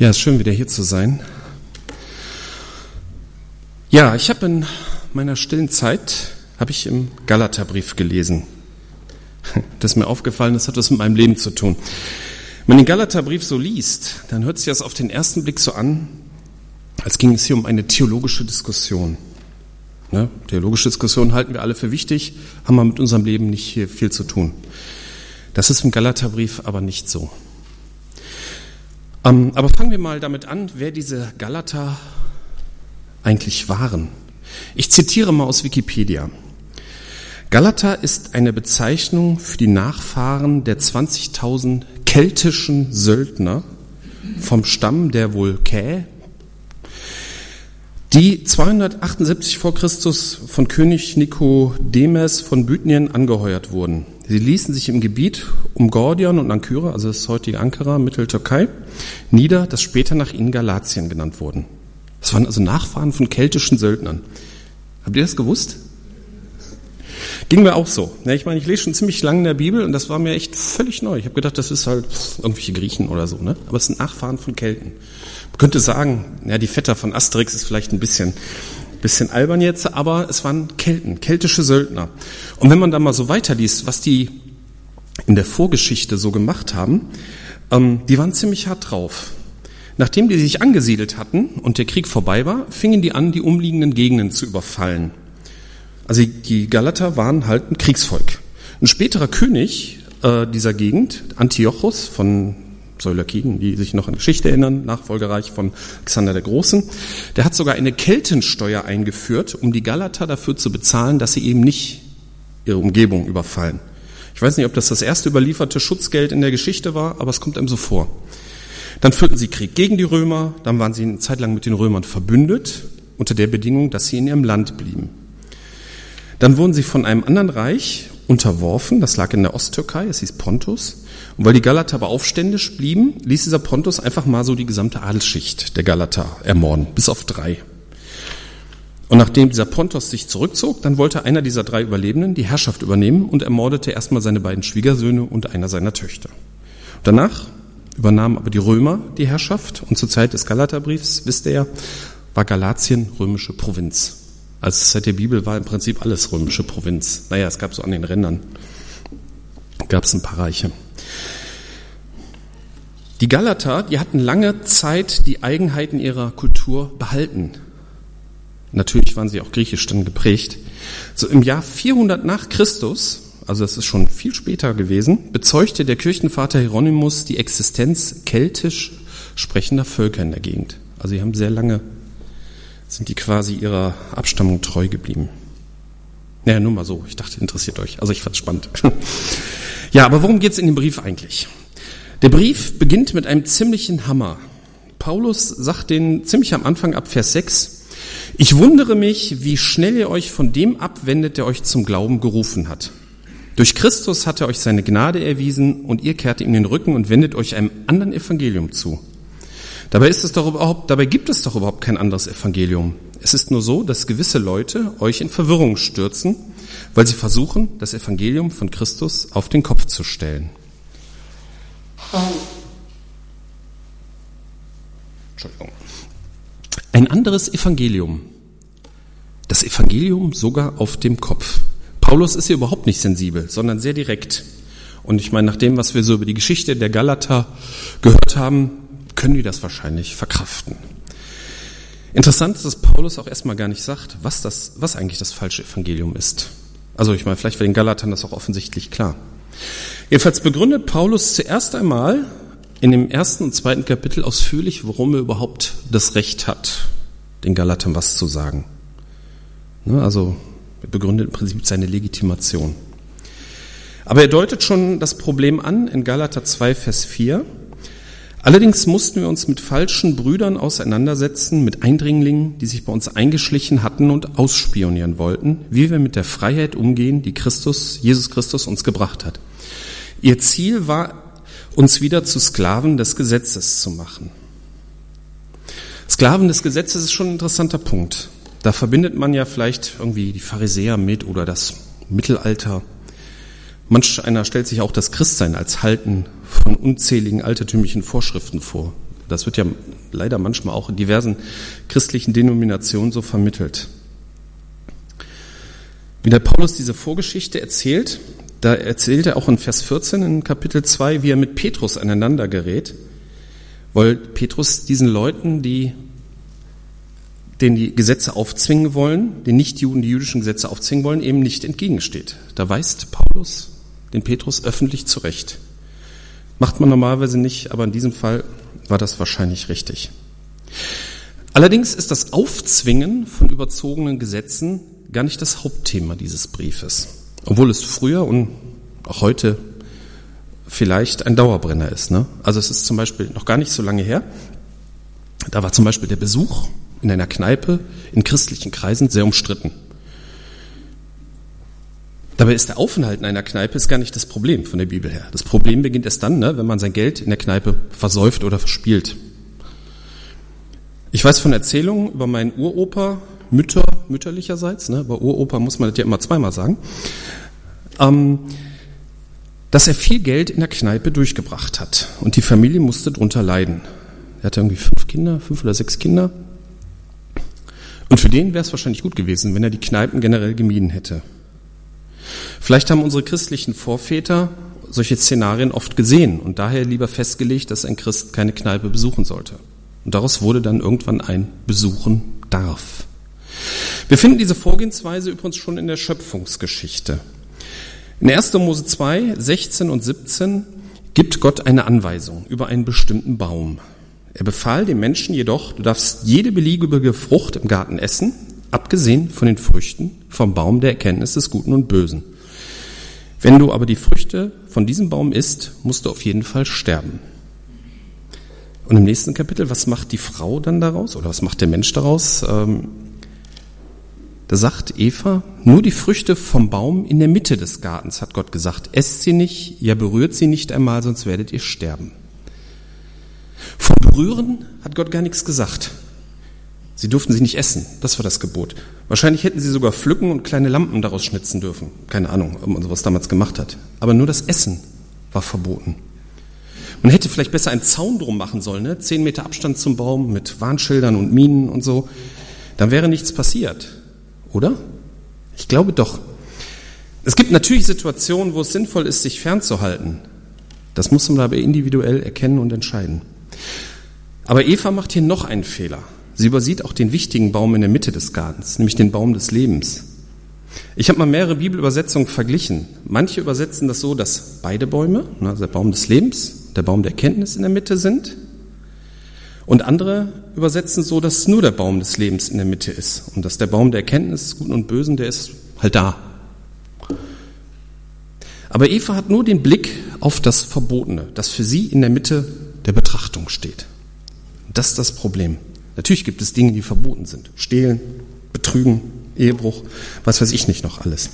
Ja, es ist schön, wieder hier zu sein. Ja, ich habe in meiner stillen Zeit, habe ich im Galaterbrief gelesen. Das ist mir aufgefallen, das hat was mit meinem Leben zu tun. Wenn man den Galaterbrief so liest, dann hört sich das auf den ersten Blick so an, als ging es hier um eine theologische Diskussion. Ne? Theologische Diskussionen halten wir alle für wichtig, haben wir mit unserem Leben nicht viel zu tun. Das ist im Galaterbrief aber nicht so. Ähm, aber fangen wir mal damit an, wer diese Galater eigentlich waren. Ich zitiere mal aus Wikipedia. Galater ist eine Bezeichnung für die Nachfahren der 20.000 keltischen Söldner vom Stamm der Vulkä, die 278 vor Christus von König Nikodemes von Bithynien angeheuert wurden. Sie ließen sich im Gebiet um Gordion und Ankyra, also das heutige Ankara, Mitteltürkei, nieder, das später nach ihnen Galatien genannt wurden. Das waren also Nachfahren von keltischen Söldnern. Habt ihr das gewusst? Ging mir auch so. Ich meine, ich lese schon ziemlich lange in der Bibel und das war mir echt völlig neu. Ich habe gedacht, das ist halt irgendwelche Griechen oder so, ne? Aber es sind Nachfahren von Kelten. Man könnte sagen, ja, die Vetter von Asterix ist vielleicht ein bisschen Bisschen albern jetzt, aber es waren Kelten, keltische Söldner. Und wenn man da mal so weiterliest, was die in der Vorgeschichte so gemacht haben, ähm, die waren ziemlich hart drauf. Nachdem die sich angesiedelt hatten und der Krieg vorbei war, fingen die an, die umliegenden Gegenden zu überfallen. Also die Galater waren halt ein Kriegsvolk. Ein späterer König äh, dieser Gegend, Antiochus von Säulerkiden, die sich noch an Geschichte erinnern, Nachfolgereich von Alexander der Großen. Der hat sogar eine Keltensteuer eingeführt, um die Galater dafür zu bezahlen, dass sie eben nicht ihre Umgebung überfallen. Ich weiß nicht, ob das das erste überlieferte Schutzgeld in der Geschichte war, aber es kommt einem so vor. Dann führten sie Krieg gegen die Römer, dann waren sie eine Zeit lang mit den Römern verbündet, unter der Bedingung, dass sie in ihrem Land blieben. Dann wurden sie von einem anderen Reich unterworfen, das lag in der Osttürkei, es hieß Pontus, und weil die Galater aber aufständisch blieben, ließ dieser Pontus einfach mal so die gesamte Adelsschicht der Galater ermorden, bis auf drei. Und nachdem dieser Pontus sich zurückzog, dann wollte einer dieser drei Überlebenden die Herrschaft übernehmen und ermordete erstmal seine beiden Schwiegersöhne und einer seiner Töchter. Danach übernahmen aber die Römer die Herrschaft und zur Zeit des Galaterbriefs, wisst ihr ja, war Galatien römische Provinz. Also seit der Bibel war im Prinzip alles römische Provinz. Naja, es gab so an den Rändern, gab es ein paar Reiche. Die Galater, die hatten lange Zeit die Eigenheiten ihrer Kultur behalten. Natürlich waren sie auch griechisch dann geprägt. So im Jahr 400 nach Christus, also das ist schon viel später gewesen, bezeugte der Kirchenvater Hieronymus die Existenz keltisch sprechender Völker in der Gegend. Also sie haben sehr lange, sind die quasi ihrer Abstammung treu geblieben. Naja, nur mal so. Ich dachte, interessiert euch. Also ich fand's spannend. ja, aber worum geht's in dem Brief eigentlich? Der Brief beginnt mit einem ziemlichen Hammer. Paulus sagt den ziemlich am Anfang ab Vers 6, ich wundere mich, wie schnell ihr euch von dem abwendet, der euch zum Glauben gerufen hat. Durch Christus hat er euch seine Gnade erwiesen und ihr kehrt ihm den Rücken und wendet euch einem anderen Evangelium zu. Dabei ist es doch überhaupt, dabei gibt es doch überhaupt kein anderes Evangelium. Es ist nur so, dass gewisse Leute euch in Verwirrung stürzen, weil sie versuchen, das Evangelium von Christus auf den Kopf zu stellen. Entschuldigung. Ein anderes Evangelium. Das Evangelium sogar auf dem Kopf. Paulus ist hier überhaupt nicht sensibel, sondern sehr direkt. Und ich meine, nach dem, was wir so über die Geschichte der Galater gehört haben, können die das wahrscheinlich verkraften. Interessant ist, dass Paulus auch erstmal gar nicht sagt, was, das, was eigentlich das falsche Evangelium ist. Also ich meine, vielleicht wäre den Galatern das auch offensichtlich klar. Jedenfalls begründet Paulus zuerst einmal in dem ersten und zweiten Kapitel ausführlich, warum er überhaupt das Recht hat, den Galatern was zu sagen. Ne, also er begründet im Prinzip seine Legitimation. Aber er deutet schon das Problem an in Galater 2, Vers 4. Allerdings mussten wir uns mit falschen Brüdern auseinandersetzen, mit Eindringlingen, die sich bei uns eingeschlichen hatten und ausspionieren wollten, wie wir mit der Freiheit umgehen, die Christus, Jesus Christus uns gebracht hat. Ihr Ziel war, uns wieder zu Sklaven des Gesetzes zu machen. Sklaven des Gesetzes ist schon ein interessanter Punkt. Da verbindet man ja vielleicht irgendwie die Pharisäer mit oder das Mittelalter. Manch einer stellt sich auch das Christsein als Halten von unzähligen altertümlichen Vorschriften vor. Das wird ja leider manchmal auch in diversen christlichen Denominationen so vermittelt. Wie der Paulus diese Vorgeschichte erzählt, da erzählt er auch in Vers 14 in Kapitel 2, wie er mit Petrus aneinander gerät, weil Petrus diesen Leuten, die denen die Gesetze aufzwingen wollen, den Nichtjuden die jüdischen Gesetze aufzwingen wollen, eben nicht entgegensteht. Da weist Paulus den Petrus öffentlich zurecht. Macht man normalerweise nicht, aber in diesem Fall war das wahrscheinlich richtig. Allerdings ist das Aufzwingen von überzogenen Gesetzen gar nicht das Hauptthema dieses Briefes, obwohl es früher und auch heute vielleicht ein Dauerbrenner ist. Ne? Also es ist zum Beispiel noch gar nicht so lange her, da war zum Beispiel der Besuch in einer Kneipe in christlichen Kreisen sehr umstritten. Dabei ist der Aufenthalt in einer Kneipe ist gar nicht das Problem von der Bibel her. Das Problem beginnt erst dann, ne, wenn man sein Geld in der Kneipe versäuft oder verspielt. Ich weiß von Erzählungen über meinen Uropa, Mütter, mütterlicherseits, ne, bei Uropa muss man das ja immer zweimal sagen, ähm, dass er viel Geld in der Kneipe durchgebracht hat und die Familie musste drunter leiden. Er hatte irgendwie fünf Kinder, fünf oder sechs Kinder und für den wäre es wahrscheinlich gut gewesen, wenn er die Kneipen generell gemieden hätte. Vielleicht haben unsere christlichen Vorväter solche Szenarien oft gesehen und daher lieber festgelegt, dass ein Christ keine Kneipe besuchen sollte. Und daraus wurde dann irgendwann ein Besuchen darf. Wir finden diese Vorgehensweise übrigens schon in der Schöpfungsgeschichte. In 1. Mose 2, 16 und 17 gibt Gott eine Anweisung über einen bestimmten Baum. Er befahl dem Menschen jedoch, du darfst jede beliebige Frucht im Garten essen, abgesehen von den Früchten vom Baum der Erkenntnis des Guten und Bösen. Wenn du aber die Früchte von diesem Baum isst, musst du auf jeden Fall sterben. Und im nächsten Kapitel, was macht die Frau dann daraus oder was macht der Mensch daraus? Ähm, da sagt Eva, nur die Früchte vom Baum in der Mitte des Gartens, hat Gott gesagt, esst sie nicht, ja berührt sie nicht einmal, sonst werdet ihr sterben. Vom Berühren hat Gott gar nichts gesagt. Sie durften sie nicht essen, das war das Gebot. Wahrscheinlich hätten sie sogar pflücken und kleine Lampen daraus schnitzen dürfen. Keine Ahnung, ob man sowas damals gemacht hat. Aber nur das Essen war verboten. Man hätte vielleicht besser einen Zaun drum machen sollen, ne? zehn Meter Abstand zum Baum mit Warnschildern und Minen und so. Dann wäre nichts passiert, oder? Ich glaube doch. Es gibt natürlich Situationen, wo es sinnvoll ist, sich fernzuhalten. Das muss man aber individuell erkennen und entscheiden. Aber Eva macht hier noch einen Fehler. Sie übersieht auch den wichtigen Baum in der Mitte des Gartens, nämlich den Baum des Lebens. Ich habe mal mehrere Bibelübersetzungen verglichen. Manche übersetzen das so, dass beide Bäume, also der Baum des Lebens, der Baum der Erkenntnis in der Mitte sind. Und andere übersetzen so, dass nur der Baum des Lebens in der Mitte ist und dass der Baum der Erkenntnis des Guten und Bösen, der ist halt da. Aber Eva hat nur den Blick auf das Verbotene, das für sie in der Mitte der Betrachtung steht. Das ist das Problem. Natürlich gibt es Dinge, die verboten sind. Stehlen, Betrügen, Ehebruch, was weiß ich nicht noch alles.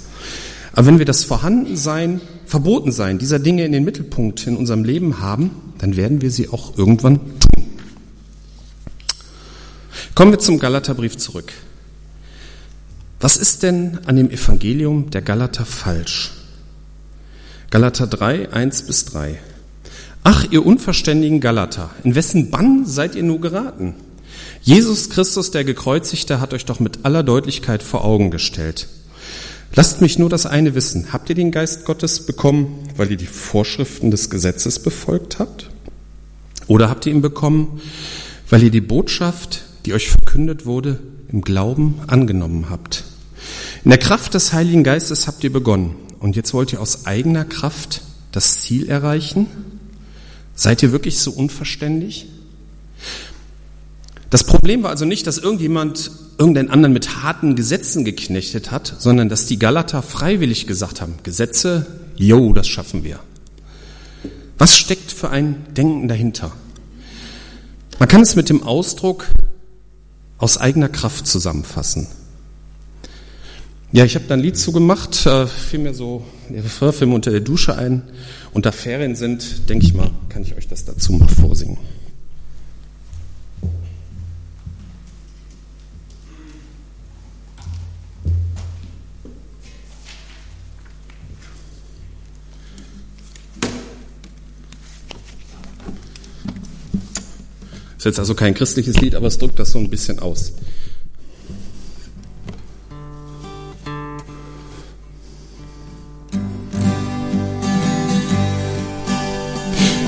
Aber wenn wir das Vorhandensein, Verbotensein dieser Dinge in den Mittelpunkt in unserem Leben haben, dann werden wir sie auch irgendwann tun. Kommen wir zum Galaterbrief zurück. Was ist denn an dem Evangelium der Galater falsch? Galater 3, 1 bis 3. Ach, ihr unverständigen Galater, in wessen Bann seid ihr nur geraten? Jesus Christus, der Gekreuzigte, hat euch doch mit aller Deutlichkeit vor Augen gestellt. Lasst mich nur das eine wissen. Habt ihr den Geist Gottes bekommen, weil ihr die Vorschriften des Gesetzes befolgt habt? Oder habt ihr ihn bekommen, weil ihr die Botschaft, die euch verkündet wurde, im Glauben angenommen habt? In der Kraft des Heiligen Geistes habt ihr begonnen. Und jetzt wollt ihr aus eigener Kraft das Ziel erreichen? Seid ihr wirklich so unverständlich? Das Problem war also nicht, dass irgendjemand irgendeinen anderen mit harten Gesetzen geknechtet hat, sondern dass die Galater freiwillig gesagt haben, Gesetze, jo, das schaffen wir. Was steckt für ein Denken dahinter? Man kann es mit dem Ausdruck aus eigener Kraft zusammenfassen. Ja, ich habe da ein Lied zugemacht, äh, fiel mir so der Refrain unter der Dusche ein. Und da Ferien sind, denke ich mal, kann ich euch das dazu mal vorsingen. Jetzt also kein christliches Lied, aber es drückt das so ein bisschen aus.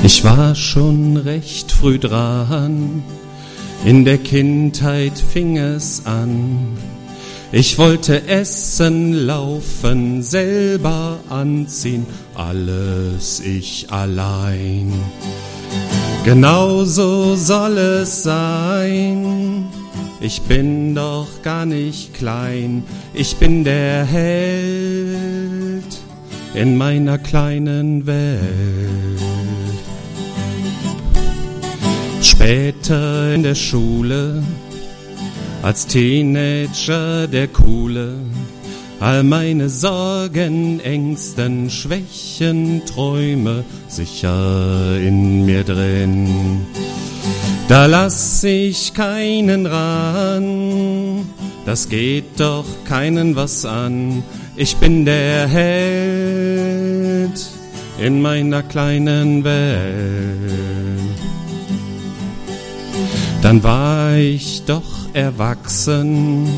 Ich war schon recht früh dran, in der Kindheit fing es an. Ich wollte essen, laufen, selber anziehen, alles ich allein. Genauso soll es sein. Ich bin doch gar nicht klein, ich bin der Held in meiner kleinen Welt. Später in der Schule, als Teenager der Coole, all meine Sorgen, Ängsten, Schwächen, Träume sicher in mir drin. Da lass ich keinen ran, das geht doch keinen was an. Ich bin der Held in meiner kleinen Welt. Dann war ich doch erwachsen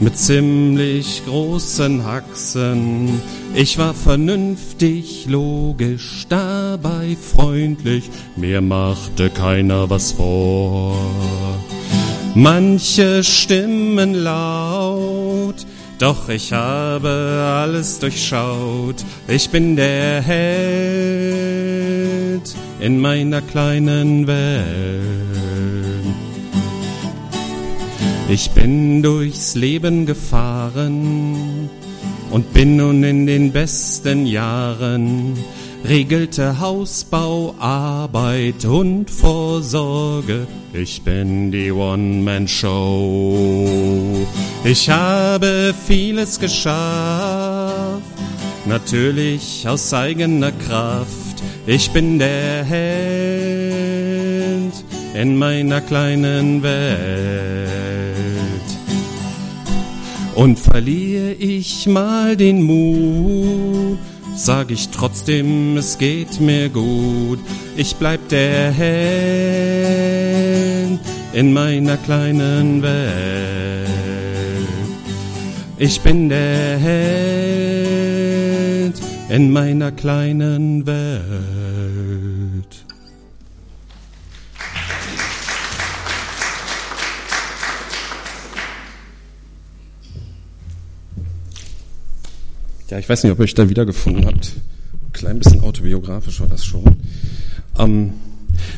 mit ziemlich großen Haxen. Ich war vernünftig, logisch, dabei freundlich, mir machte keiner was vor. Manche Stimmen laut, doch ich habe alles durchschaut. Ich bin der Held in meiner kleinen Welt. Ich bin durchs Leben gefahren und bin nun in den besten Jahren. Regelte Hausbau, Arbeit und Vorsorge. Ich bin die One-Man-Show. Ich habe vieles geschafft, natürlich aus eigener Kraft. Ich bin der Held in meiner kleinen Welt. Und verliere ich mal den Mut, sag ich trotzdem, es geht mir gut. Ich bleib der Held in meiner kleinen Welt. Ich bin der Held in meiner kleinen Welt. Ja, ich weiß nicht, ob ihr euch da wiedergefunden habt. Ein klein bisschen autobiografisch war das schon. Ähm,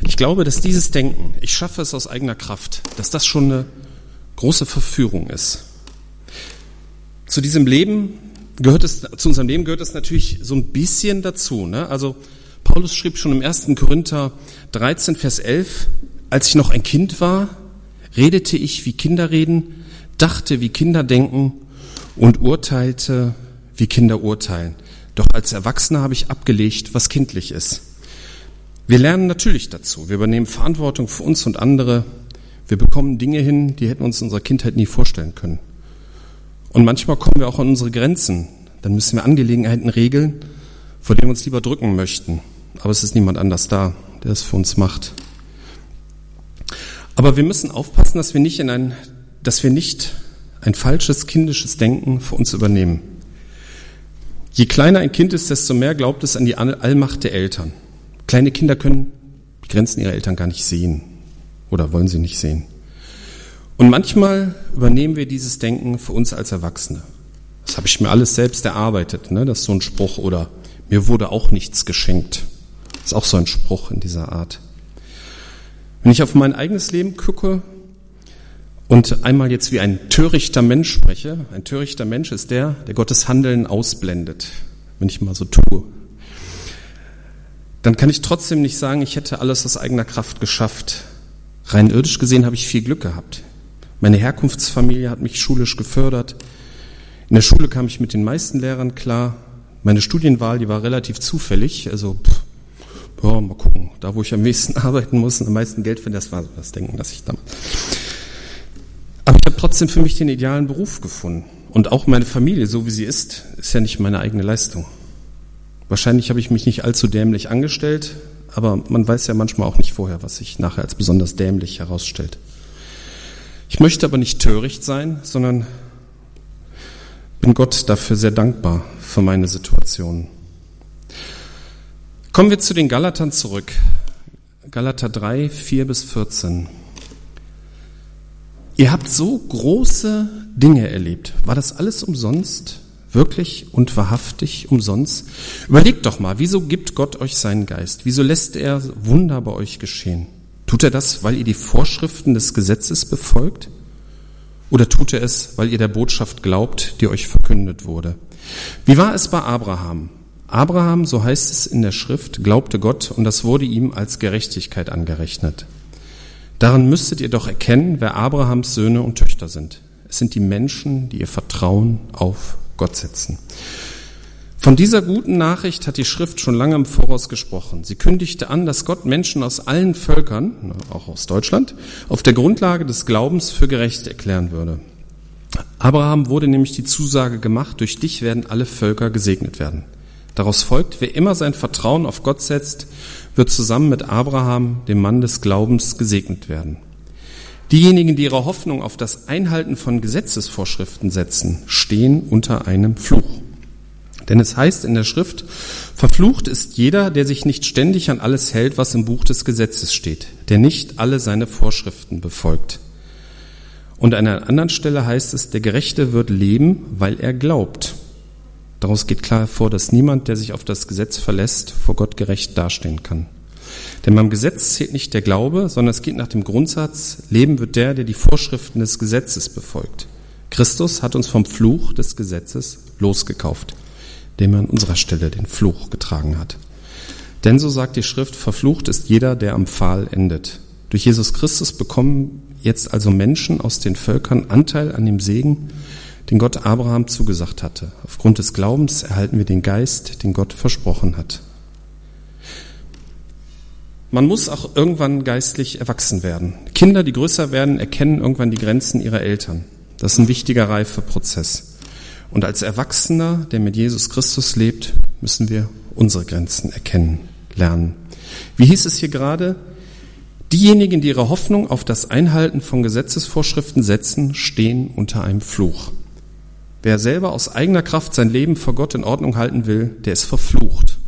ich glaube, dass dieses Denken, ich schaffe es aus eigener Kraft, dass das schon eine große Verführung ist. Zu diesem Leben gehört es, zu unserem Leben gehört es natürlich so ein bisschen dazu. Ne? Also Paulus schrieb schon im 1. Korinther 13, Vers 11, als ich noch ein Kind war, redete ich wie Kinder reden, dachte wie Kinder denken und urteilte wie Kinder urteilen. Doch als Erwachsener habe ich abgelegt, was kindlich ist. Wir lernen natürlich dazu. Wir übernehmen Verantwortung für uns und andere. Wir bekommen Dinge hin, die hätten uns in unserer Kindheit nie vorstellen können. Und manchmal kommen wir auch an unsere Grenzen. Dann müssen wir Angelegenheiten regeln, vor denen wir uns lieber drücken möchten. Aber es ist niemand anders da, der es für uns macht. Aber wir müssen aufpassen, dass wir nicht in ein, dass wir nicht ein falsches kindisches Denken für uns übernehmen. Je kleiner ein Kind ist, desto mehr glaubt es an die Allmacht der Eltern. Kleine Kinder können die Grenzen ihrer Eltern gar nicht sehen oder wollen sie nicht sehen. Und manchmal übernehmen wir dieses Denken für uns als Erwachsene. Das habe ich mir alles selbst erarbeitet. Ne? Das ist so ein Spruch. Oder mir wurde auch nichts geschenkt. Das ist auch so ein Spruch in dieser Art. Wenn ich auf mein eigenes Leben gucke, und einmal jetzt wie ein törichter Mensch spreche. Ein törichter Mensch ist der, der Gottes Handeln ausblendet, wenn ich mal so tue. Dann kann ich trotzdem nicht sagen, ich hätte alles aus eigener Kraft geschafft. Rein irdisch gesehen habe ich viel Glück gehabt. Meine Herkunftsfamilie hat mich schulisch gefördert. In der Schule kam ich mit den meisten Lehrern klar. Meine Studienwahl, die war relativ zufällig. Also, pff, ja, mal gucken. Da, wo ich am meisten arbeiten muss und am meisten Geld finde, das war so das Denken, das ich habe trotzdem für mich den idealen Beruf gefunden. Und auch meine Familie, so wie sie ist, ist ja nicht meine eigene Leistung. Wahrscheinlich habe ich mich nicht allzu dämlich angestellt, aber man weiß ja manchmal auch nicht vorher, was sich nachher als besonders dämlich herausstellt. Ich möchte aber nicht töricht sein, sondern bin Gott dafür sehr dankbar für meine Situation. Kommen wir zu den Galatern zurück. Galater 3, 4 bis 14. Ihr habt so große Dinge erlebt. War das alles umsonst? Wirklich und wahrhaftig umsonst? Überlegt doch mal, wieso gibt Gott euch seinen Geist? Wieso lässt er Wunder bei euch geschehen? Tut er das, weil ihr die Vorschriften des Gesetzes befolgt? Oder tut er es, weil ihr der Botschaft glaubt, die euch verkündet wurde? Wie war es bei Abraham? Abraham, so heißt es in der Schrift, glaubte Gott und das wurde ihm als Gerechtigkeit angerechnet. Daran müsstet ihr doch erkennen, wer Abrahams Söhne und Töchter sind. Es sind die Menschen, die ihr Vertrauen auf Gott setzen. Von dieser guten Nachricht hat die Schrift schon lange im Voraus gesprochen. Sie kündigte an, dass Gott Menschen aus allen Völkern, auch aus Deutschland, auf der Grundlage des Glaubens für gerecht erklären würde. Abraham wurde nämlich die Zusage gemacht, durch dich werden alle Völker gesegnet werden. Daraus folgt, wer immer sein Vertrauen auf Gott setzt, wird zusammen mit Abraham, dem Mann des Glaubens, gesegnet werden. Diejenigen, die ihre Hoffnung auf das Einhalten von Gesetzesvorschriften setzen, stehen unter einem Fluch. Denn es heißt in der Schrift, verflucht ist jeder, der sich nicht ständig an alles hält, was im Buch des Gesetzes steht, der nicht alle seine Vorschriften befolgt. Und an einer anderen Stelle heißt es, der Gerechte wird leben, weil er glaubt. Daraus geht klar hervor, dass niemand, der sich auf das Gesetz verlässt, vor Gott gerecht dastehen kann. Denn beim Gesetz zählt nicht der Glaube, sondern es geht nach dem Grundsatz, Leben wird der, der die Vorschriften des Gesetzes befolgt. Christus hat uns vom Fluch des Gesetzes losgekauft dem er an unserer Stelle den Fluch getragen hat. Denn so sagt die Schrift, verflucht ist jeder, der am Pfahl endet. Durch Jesus Christus bekommen jetzt also Menschen aus den Völkern Anteil an dem Segen, den Gott Abraham zugesagt hatte. Aufgrund des Glaubens erhalten wir den Geist, den Gott versprochen hat. Man muss auch irgendwann geistlich erwachsen werden. Kinder, die größer werden, erkennen irgendwann die Grenzen ihrer Eltern. Das ist ein wichtiger Reifeprozess. Und als Erwachsener, der mit Jesus Christus lebt, müssen wir unsere Grenzen erkennen, lernen. Wie hieß es hier gerade? Diejenigen, die ihre Hoffnung auf das Einhalten von Gesetzesvorschriften setzen, stehen unter einem Fluch. Wer selber aus eigener Kraft sein Leben vor Gott in Ordnung halten will, der ist verflucht.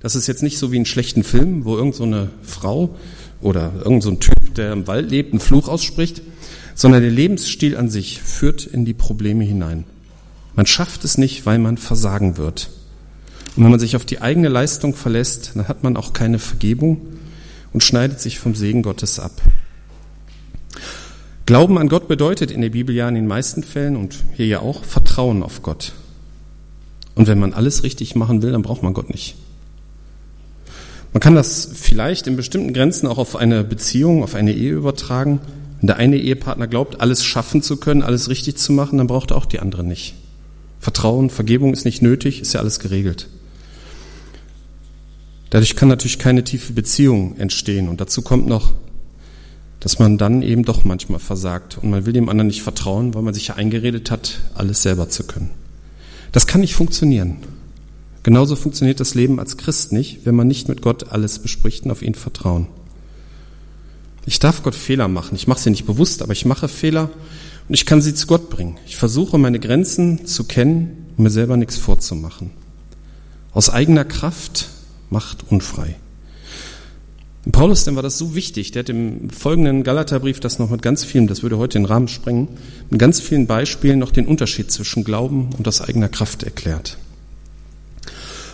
Das ist jetzt nicht so wie in schlechten Filmen, wo irgend so eine Frau oder irgend so Typ, der im Wald lebt, einen Fluch ausspricht, sondern der Lebensstil an sich führt in die Probleme hinein. Man schafft es nicht, weil man versagen wird. Und wenn man sich auf die eigene Leistung verlässt, dann hat man auch keine Vergebung und schneidet sich vom Segen Gottes ab. Glauben an Gott bedeutet in der Bibel ja in den meisten Fällen und hier ja auch Vertrauen auf Gott. Und wenn man alles richtig machen will, dann braucht man Gott nicht. Man kann das vielleicht in bestimmten Grenzen auch auf eine Beziehung, auf eine Ehe übertragen. Wenn der eine Ehepartner glaubt, alles schaffen zu können, alles richtig zu machen, dann braucht er auch die andere nicht. Vertrauen, Vergebung ist nicht nötig, ist ja alles geregelt. Dadurch kann natürlich keine tiefe Beziehung entstehen. Und dazu kommt noch, dass man dann eben doch manchmal versagt. Und man will dem anderen nicht vertrauen, weil man sich ja eingeredet hat, alles selber zu können. Das kann nicht funktionieren. Genauso funktioniert das Leben als Christ nicht, wenn man nicht mit Gott alles bespricht und auf ihn vertrauen. Ich darf Gott Fehler machen. Ich mache sie nicht bewusst, aber ich mache Fehler und ich kann sie zu Gott bringen. Ich versuche meine Grenzen zu kennen, um mir selber nichts vorzumachen. Aus eigener Kraft macht unfrei. Paulus, dem war das so wichtig, der hat im folgenden Galaterbrief das noch mit ganz vielen, das würde heute den Rahmen sprengen, mit ganz vielen Beispielen noch den Unterschied zwischen Glauben und aus eigener Kraft erklärt.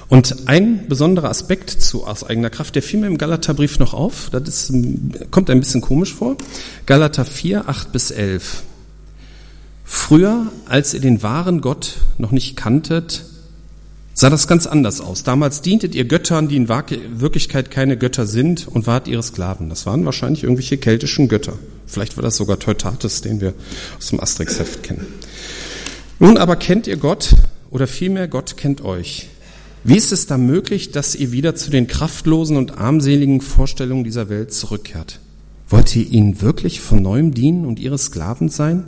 Und ein besonderer Aspekt zu aus eigener Kraft, der fiel mir im Galaterbrief noch auf, das ist, kommt ein bisschen komisch vor. Galater 4, 8 bis 11. Früher, als ihr den wahren Gott noch nicht kanntet, sah das ganz anders aus. Damals dientet ihr Göttern, die in Wirklichkeit keine Götter sind und wart ihre Sklaven. Das waren wahrscheinlich irgendwelche keltischen Götter. Vielleicht war das sogar Teutates, den wir aus dem Asterix-Heft kennen. Nun aber kennt ihr Gott oder vielmehr Gott kennt euch. Wie ist es da möglich, dass ihr wieder zu den kraftlosen und armseligen Vorstellungen dieser Welt zurückkehrt? Wollt ihr ihnen wirklich von neuem dienen und ihre Sklaven sein?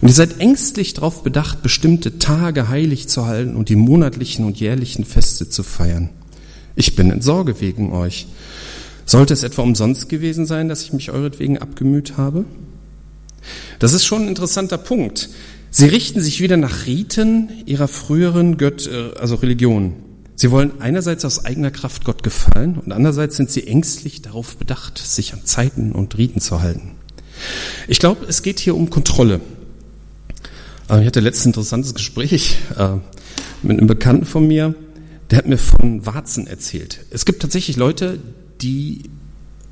Und ihr seid ängstlich darauf bedacht, bestimmte Tage heilig zu halten und die monatlichen und jährlichen Feste zu feiern. Ich bin in Sorge wegen euch. Sollte es etwa umsonst gewesen sein, dass ich mich euretwegen abgemüht habe? Das ist schon ein interessanter Punkt. Sie richten sich wieder nach Riten ihrer früheren Gött, äh, also Religion. Sie wollen einerseits aus eigener Kraft Gott gefallen und andererseits sind sie ängstlich darauf bedacht, sich an Zeiten und Riten zu halten. Ich glaube, es geht hier um Kontrolle. Äh, ich hatte letztens ein interessantes Gespräch äh, mit einem Bekannten von mir, der hat mir von Warzen erzählt. Es gibt tatsächlich Leute, die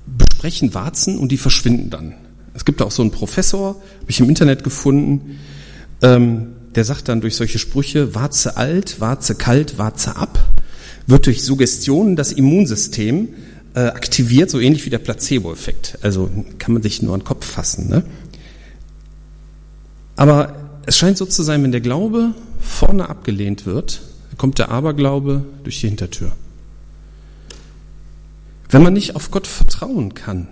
besprechen Warzen und die verschwinden dann. Es gibt auch so einen Professor, habe ich im Internet gefunden, ähm, der sagt dann durch solche Sprüche, Warze alt, Warze kalt, Warze ab, wird durch Suggestionen das Immunsystem äh, aktiviert, so ähnlich wie der Placebo-Effekt. Also kann man sich nur an den Kopf fassen. Ne? Aber es scheint so zu sein, wenn der Glaube vorne abgelehnt wird, kommt der Aberglaube durch die Hintertür. Wenn man nicht auf Gott vertrauen kann,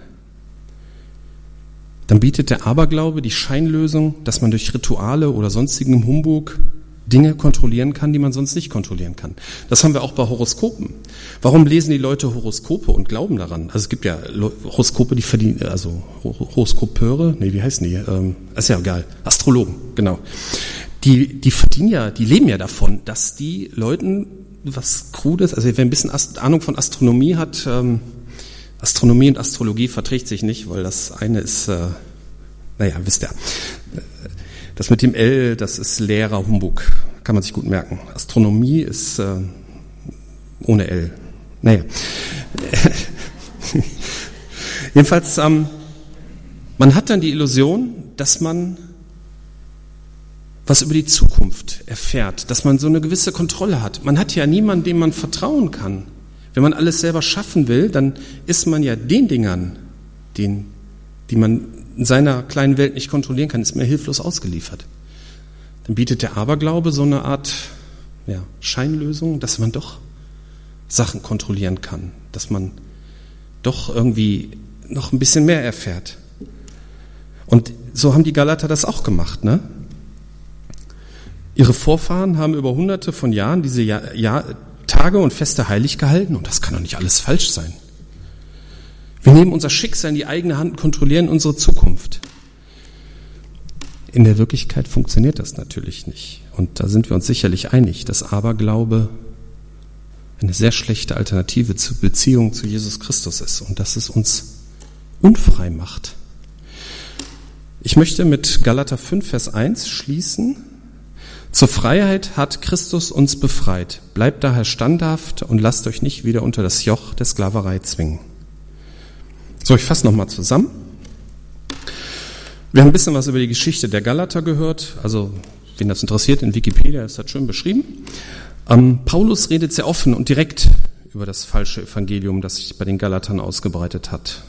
dann bietet der Aberglaube die Scheinlösung, dass man durch Rituale oder sonstigem Humbug Dinge kontrollieren kann, die man sonst nicht kontrollieren kann. Das haben wir auch bei Horoskopen. Warum lesen die Leute Horoskope und glauben daran? Also es gibt ja Horoskope, die verdienen, also Horoskopeure, nee, wie heißen die? Ähm, ist ja egal. Astrologen, genau. Die, die verdienen ja, die leben ja davon, dass die Leuten was Krudes, also wer ein bisschen Ahnung von Astronomie hat, ähm, Astronomie und Astrologie verträgt sich nicht, weil das eine ist, äh, naja, wisst ihr, das mit dem L, das ist leerer Humbug, kann man sich gut merken. Astronomie ist äh, ohne L. Naja. Jedenfalls, ähm, man hat dann die Illusion, dass man was über die Zukunft erfährt, dass man so eine gewisse Kontrolle hat. Man hat ja niemanden, dem man vertrauen kann. Wenn man alles selber schaffen will, dann ist man ja den Dingern, den, die man in seiner kleinen Welt nicht kontrollieren kann, ist man hilflos ausgeliefert. Dann bietet der Aberglaube so eine Art ja, Scheinlösung, dass man doch Sachen kontrollieren kann, dass man doch irgendwie noch ein bisschen mehr erfährt. Und so haben die Galater das auch gemacht, ne? Ihre Vorfahren haben über hunderte von Jahren diese Jahr, Jahr, Tage und Feste heilig gehalten und das kann doch nicht alles falsch sein. Wir nehmen unser Schicksal in die eigene Hand und kontrollieren unsere Zukunft. In der Wirklichkeit funktioniert das natürlich nicht. Und da sind wir uns sicherlich einig, dass Aberglaube eine sehr schlechte Alternative zur Beziehung zu Jesus Christus ist und dass es uns unfrei macht. Ich möchte mit Galater 5, Vers 1 schließen. Zur Freiheit hat Christus uns befreit. Bleibt daher standhaft und lasst euch nicht wieder unter das Joch der Sklaverei zwingen. So, ich fasse nochmal zusammen. Wir haben ein bisschen was über die Geschichte der Galater gehört. Also, wen das interessiert, in Wikipedia ist das schön beschrieben. Ähm, Paulus redet sehr offen und direkt über das falsche Evangelium, das sich bei den Galatern ausgebreitet hat.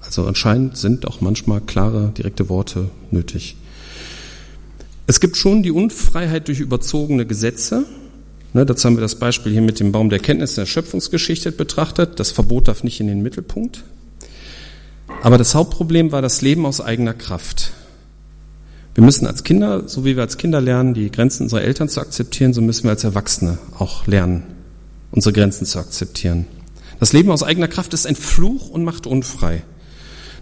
Also anscheinend sind auch manchmal klare, direkte Worte nötig. Es gibt schon die Unfreiheit durch überzogene Gesetze. Ne, dazu haben wir das Beispiel hier mit dem Baum der Kenntnis der Schöpfungsgeschichte betrachtet. Das Verbot darf nicht in den Mittelpunkt. Aber das Hauptproblem war das Leben aus eigener Kraft. Wir müssen als Kinder, so wie wir als Kinder lernen, die Grenzen unserer Eltern zu akzeptieren, so müssen wir als Erwachsene auch lernen, unsere Grenzen zu akzeptieren. Das Leben aus eigener Kraft ist ein Fluch und macht unfrei.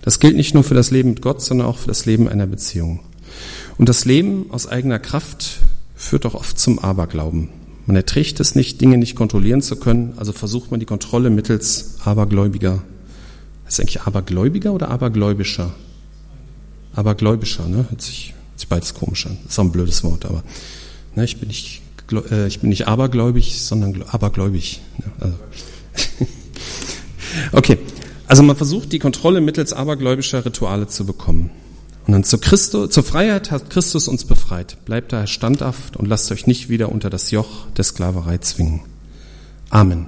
Das gilt nicht nur für das Leben mit Gott, sondern auch für das Leben einer Beziehung. Und das Leben aus eigener Kraft führt auch oft zum Aberglauben. Man erträgt es nicht, Dinge nicht kontrollieren zu können, also versucht man die Kontrolle mittels abergläubiger ist eigentlich Abergläubiger oder Abergläubischer? Abergläubischer, ne? Hört sich, hört sich beides komisch an. Ist auch ein blödes Wort, aber ne, ich, bin nicht, äh, ich bin nicht abergläubig, sondern abergläubig. Ne? Also. okay, also man versucht die Kontrolle mittels abergläubischer Rituale zu bekommen. Und dann zur, Christo, zur Freiheit hat Christus uns befreit. Bleibt daher standhaft und lasst euch nicht wieder unter das Joch der Sklaverei zwingen. Amen.